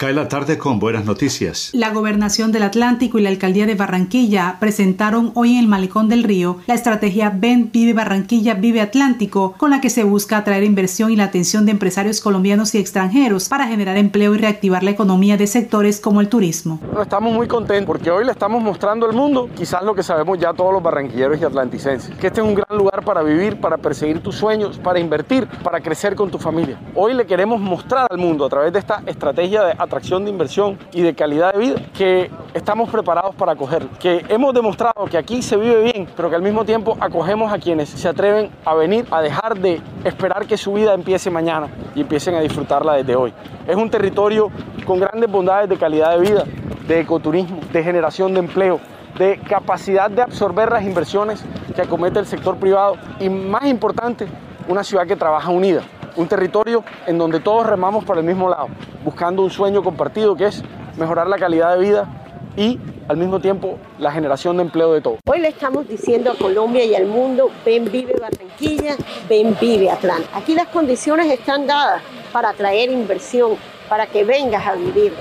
Cae la tarde con buenas noticias. La Gobernación del Atlántico y la Alcaldía de Barranquilla presentaron hoy en el Malecón del Río la estrategia Ven, Vive Barranquilla, Vive Atlántico, con la que se busca atraer inversión y la atención de empresarios colombianos y extranjeros para generar empleo y reactivar la economía de sectores como el turismo. Estamos muy contentos porque hoy le estamos mostrando al mundo quizás lo que sabemos ya todos los barranquilleros y atlanticenses, que este es un gran lugar para vivir, para perseguir tus sueños, para invertir, para crecer con tu familia. Hoy le queremos mostrar al mundo a través de esta estrategia de atracción de inversión y de calidad de vida, que estamos preparados para acogerlo, que hemos demostrado que aquí se vive bien, pero que al mismo tiempo acogemos a quienes se atreven a venir a dejar de esperar que su vida empiece mañana y empiecen a disfrutarla desde hoy. Es un territorio con grandes bondades de calidad de vida, de ecoturismo, de generación de empleo, de capacidad de absorber las inversiones que acomete el sector privado y más importante, una ciudad que trabaja unida un territorio en donde todos remamos por el mismo lado, buscando un sueño compartido que es mejorar la calidad de vida y al mismo tiempo la generación de empleo de todos. Hoy le estamos diciendo a Colombia y al mundo, ven vive Barranquilla, ven vive Atlanta. Aquí las condiciones están dadas para atraer inversión, para que vengas a vivir,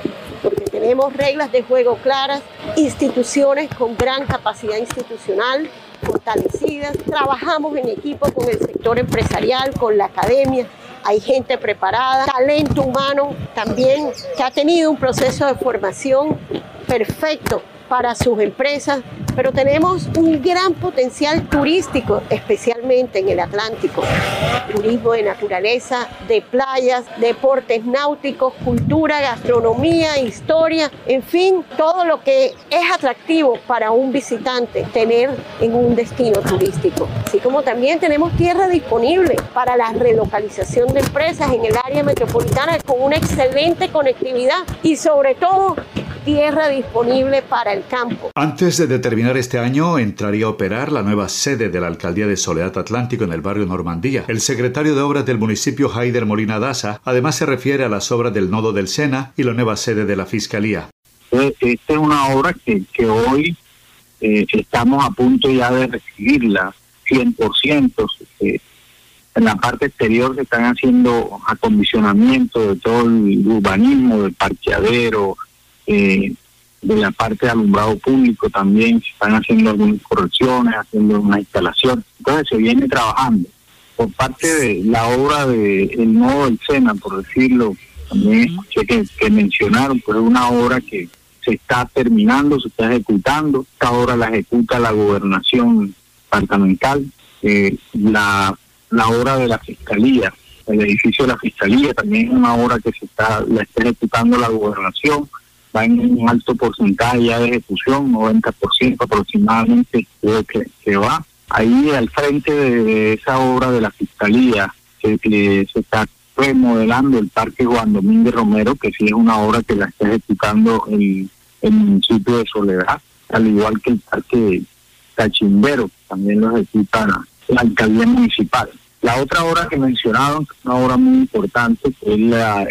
porque tenemos reglas de juego claras, instituciones con gran capacidad institucional, fortalecidas, trabajamos en equipo con el sector empresarial, con la academia, hay gente preparada, talento humano también que ha tenido un proceso de formación perfecto para sus empresas, pero tenemos un gran potencial turístico, especialmente en el Atlántico. Turismo de naturaleza, de playas, deportes náuticos, cultura, gastronomía, historia, en fin, todo lo que es atractivo para un visitante tener en un destino turístico. Así como también tenemos tierra disponible para la relocalización de empresas en el área metropolitana con una excelente conectividad y sobre todo tierra disponible para el campo. Antes de determinar este año, entraría a operar la nueva sede de la Alcaldía de Soledad Atlántico en el barrio Normandía. El secretario de Obras del municipio, Haider Molina Daza, además se refiere a las obras del nodo del Sena y la nueva sede de la Fiscalía. Eh, esta es una obra que, que hoy eh, estamos a punto ya de recibirla 100%. Eh, en la parte exterior se están haciendo acondicionamiento de todo el urbanismo, del parqueadero, eh, de la parte de alumbrado público también se están haciendo algunas correcciones, haciendo una instalación. Entonces se viene trabajando. Por parte de la obra de El Nodo del Sena, por decirlo, también escuché que, mencionaron, pero es una obra que se está terminando, se está ejecutando. Esta obra la ejecuta la gobernación departamental. Eh, la, la obra de la fiscalía, el edificio de la fiscalía, también es una obra que se está, la está ejecutando la gobernación va en un alto porcentaje ya de ejecución, 90% aproximadamente creo que, que va. Ahí al frente de, esa obra de la Fiscalía se, se está remodelando el Parque Juan Domínguez Romero, que sí es una obra que la está ejecutando el, el municipio de Soledad, al igual que el Parque Cachimbero, también lo ejecuta la alcaldía municipal. La otra obra que mencionaron, una obra muy importante, es la,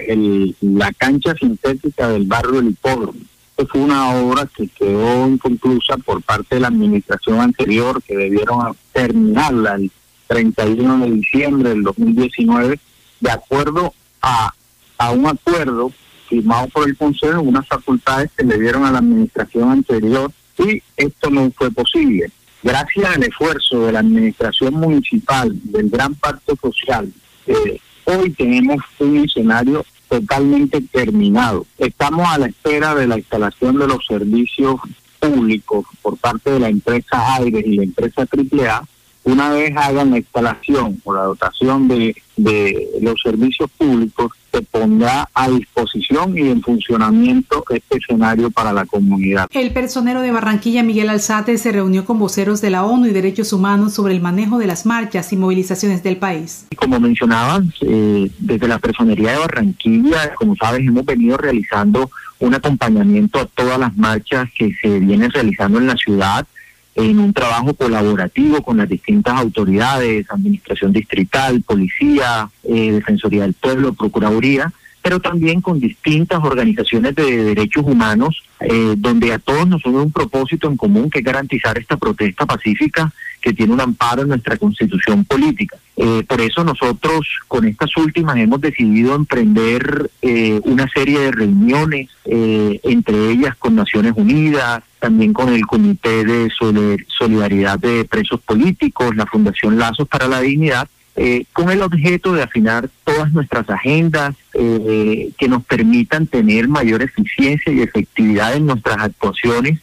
la cancha sintética del barrio del Hipódromo. Esta fue una obra que quedó inconclusa por parte de la administración anterior, que debieron terminarla el 31 de diciembre del 2019, de acuerdo a, a un acuerdo firmado por el Consejo, unas facultades que le dieron a la administración anterior, y esto no fue posible. Gracias al esfuerzo de la administración municipal, del gran pacto social, eh, hoy tenemos un escenario totalmente terminado. Estamos a la espera de la instalación de los servicios públicos por parte de la empresa Aires y la empresa AAA una vez hagan la instalación o la dotación de, de los servicios públicos, se pondrá a disposición y en funcionamiento este escenario para la comunidad. El personero de Barranquilla, Miguel Alzate, se reunió con voceros de la ONU y Derechos Humanos sobre el manejo de las marchas y movilizaciones del país. Como mencionaban, eh, desde la personería de Barranquilla, como sabes, hemos venido realizando un acompañamiento a todas las marchas que se vienen realizando en la ciudad en un trabajo colaborativo con las distintas autoridades, administración distrital, policía, eh, defensoría del pueblo, procuraduría, pero también con distintas organizaciones de derechos humanos, eh, donde a todos nos une un propósito en común que es garantizar esta protesta pacífica que que tiene un amparo en nuestra constitución política. Eh, por eso nosotros con estas últimas hemos decidido emprender eh, una serie de reuniones, eh, entre ellas con Naciones Unidas, también con el Comité de Solidaridad de Presos Políticos, la Fundación Lazos para la Dignidad, con el objeto de afinar todas nuestras agendas que nos permitan tener mayor eficiencia y efectividad en nuestras actuaciones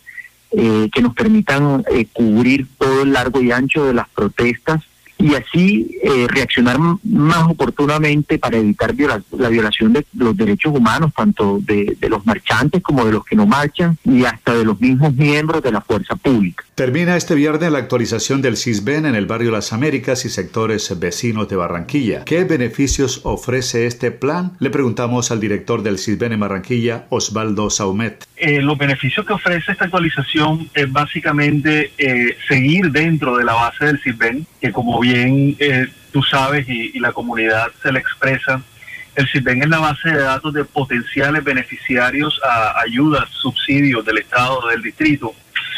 eh, que nos permitan eh, cubrir todo el largo y ancho de las protestas y así eh, reaccionar más oportunamente para evitar la violación de los derechos humanos, tanto de, los marchantes como de los que no marchan y hasta de los mismos miembros de la fuerza pública. Termina este viernes la actualización del CISBEN en el barrio Las Américas y sectores vecinos de Barranquilla. ¿Qué beneficios ofrece este plan? Le preguntamos al director del CISBEN en Barranquilla, Osvaldo Saumet. Eh, los beneficios que ofrece esta actualización es básicamente eh, seguir dentro de la base del CISBEN, que como bien eh, tú sabes y, la comunidad se le expresa, el CISBEN es la base de datos de potenciales beneficiarios a ayudas, subsidios del Estado del distrito.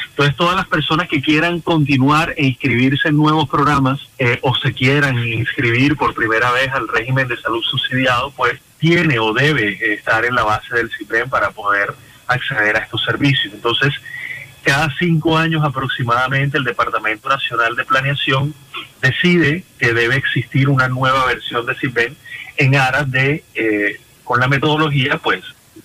Entonces, todas las personas que quieran continuar e inscribirse en nuevos programas eh, o se quieran inscribir por primera vez al régimen de salud subsidiado, pues tiene o debe estar en la base del CISBEN para poder acceder a estos servicios. Entonces, cada cinco años aproximadamente el Departamento Nacional de Planeación decide que debe existir una nueva versión de CIPEN en aras de, eh, con la metodología, pues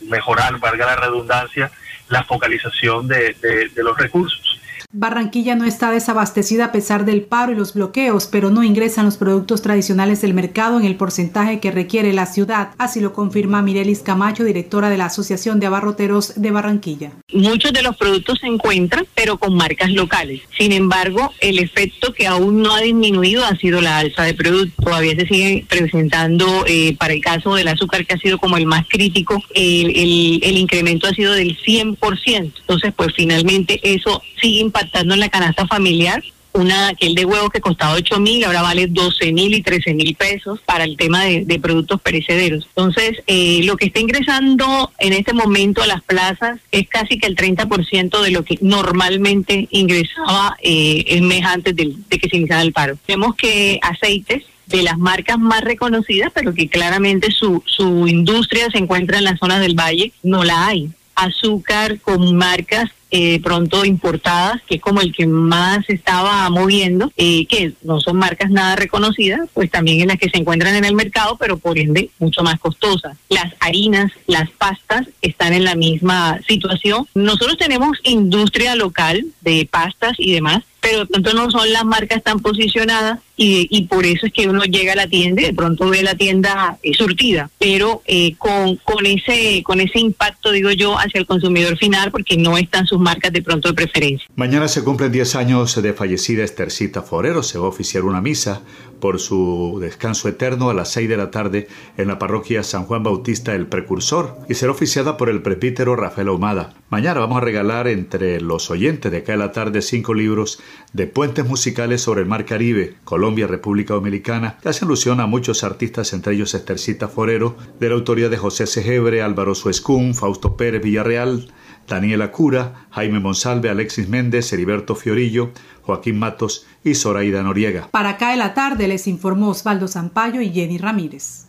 mejorar, valga la redundancia, la focalización de, de los recursos. Barranquilla no está desabastecida a pesar del paro y los bloqueos, pero no ingresan los productos tradicionales del mercado en el porcentaje que requiere la ciudad. Así lo confirma Mirelis Camacho, directora de la Asociación de Abarroteros de Barranquilla. Muchos de los productos se encuentran, pero con marcas locales. Sin embargo, el efecto que aún no ha disminuido ha sido la alza de productos. Todavía se sigue presentando, eh, para el caso del azúcar, que ha sido como el más crítico, el, el incremento ha sido del 100%. Entonces, pues finalmente eso sigue impactando en la canasta familiar. Una, aquel de huevo que costaba 8 mil, ahora vale 12 mil y 13 mil pesos para el tema de, productos perecederos. Entonces, eh, lo que está ingresando en este momento a las plazas es casi que el 30% de lo que normalmente ingresaba eh, el mes antes de, de que se iniciara el paro. Vemos que aceites de las marcas más reconocidas, pero que claramente su, su industria se encuentra en las zonas del valle, no la hay. Azúcar con marcas eh, pronto importadas, que es como el que más estaba moviendo, eh, que no son marcas nada reconocidas, pues también en las que se encuentran en el mercado, pero por ende mucho más costosas. Las harinas, las pastas están en la misma situación. Nosotros tenemos industria local de pastas y demás, pero de pronto no son las marcas tan posicionadas y, y, por eso es que uno llega a la tienda y de pronto ve la tienda eh, surtida, pero eh, con, con, ese, con ese impacto, digo yo, hacia el consumidor final, porque no están sus marcas de pronto de preferencia. Mañana se cumplen 10 años de fallecida Estercita Forero, se va a oficiar una misa por su descanso eterno a las 6 de la tarde en la parroquia San Juan Bautista el Precursor y será oficiada por el prepítero Rafael Ahumada. Mañana vamos a regalar entre los oyentes de cada tarde cinco libros de puentes musicales sobre el Mar Caribe, Colombia, República Dominicana, que hacen alusión a muchos artistas, entre ellos Estercita Forero, de la autoría de José Segebre, Álvaro Suescún, Fausto Pérez Villarreal, Daniela Cura, Jaime Monsalve, Alexis Méndez, Heriberto Fiorillo, Joaquín Matos y Zoraida Noriega. Para Cae la tarde les informó Osvaldo Zampayo y Jenny Ramírez.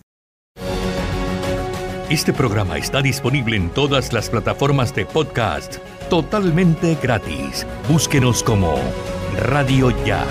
Este programa está disponible en todas las plataformas de podcast totalmente gratis. Búsquenos como Radio Ya.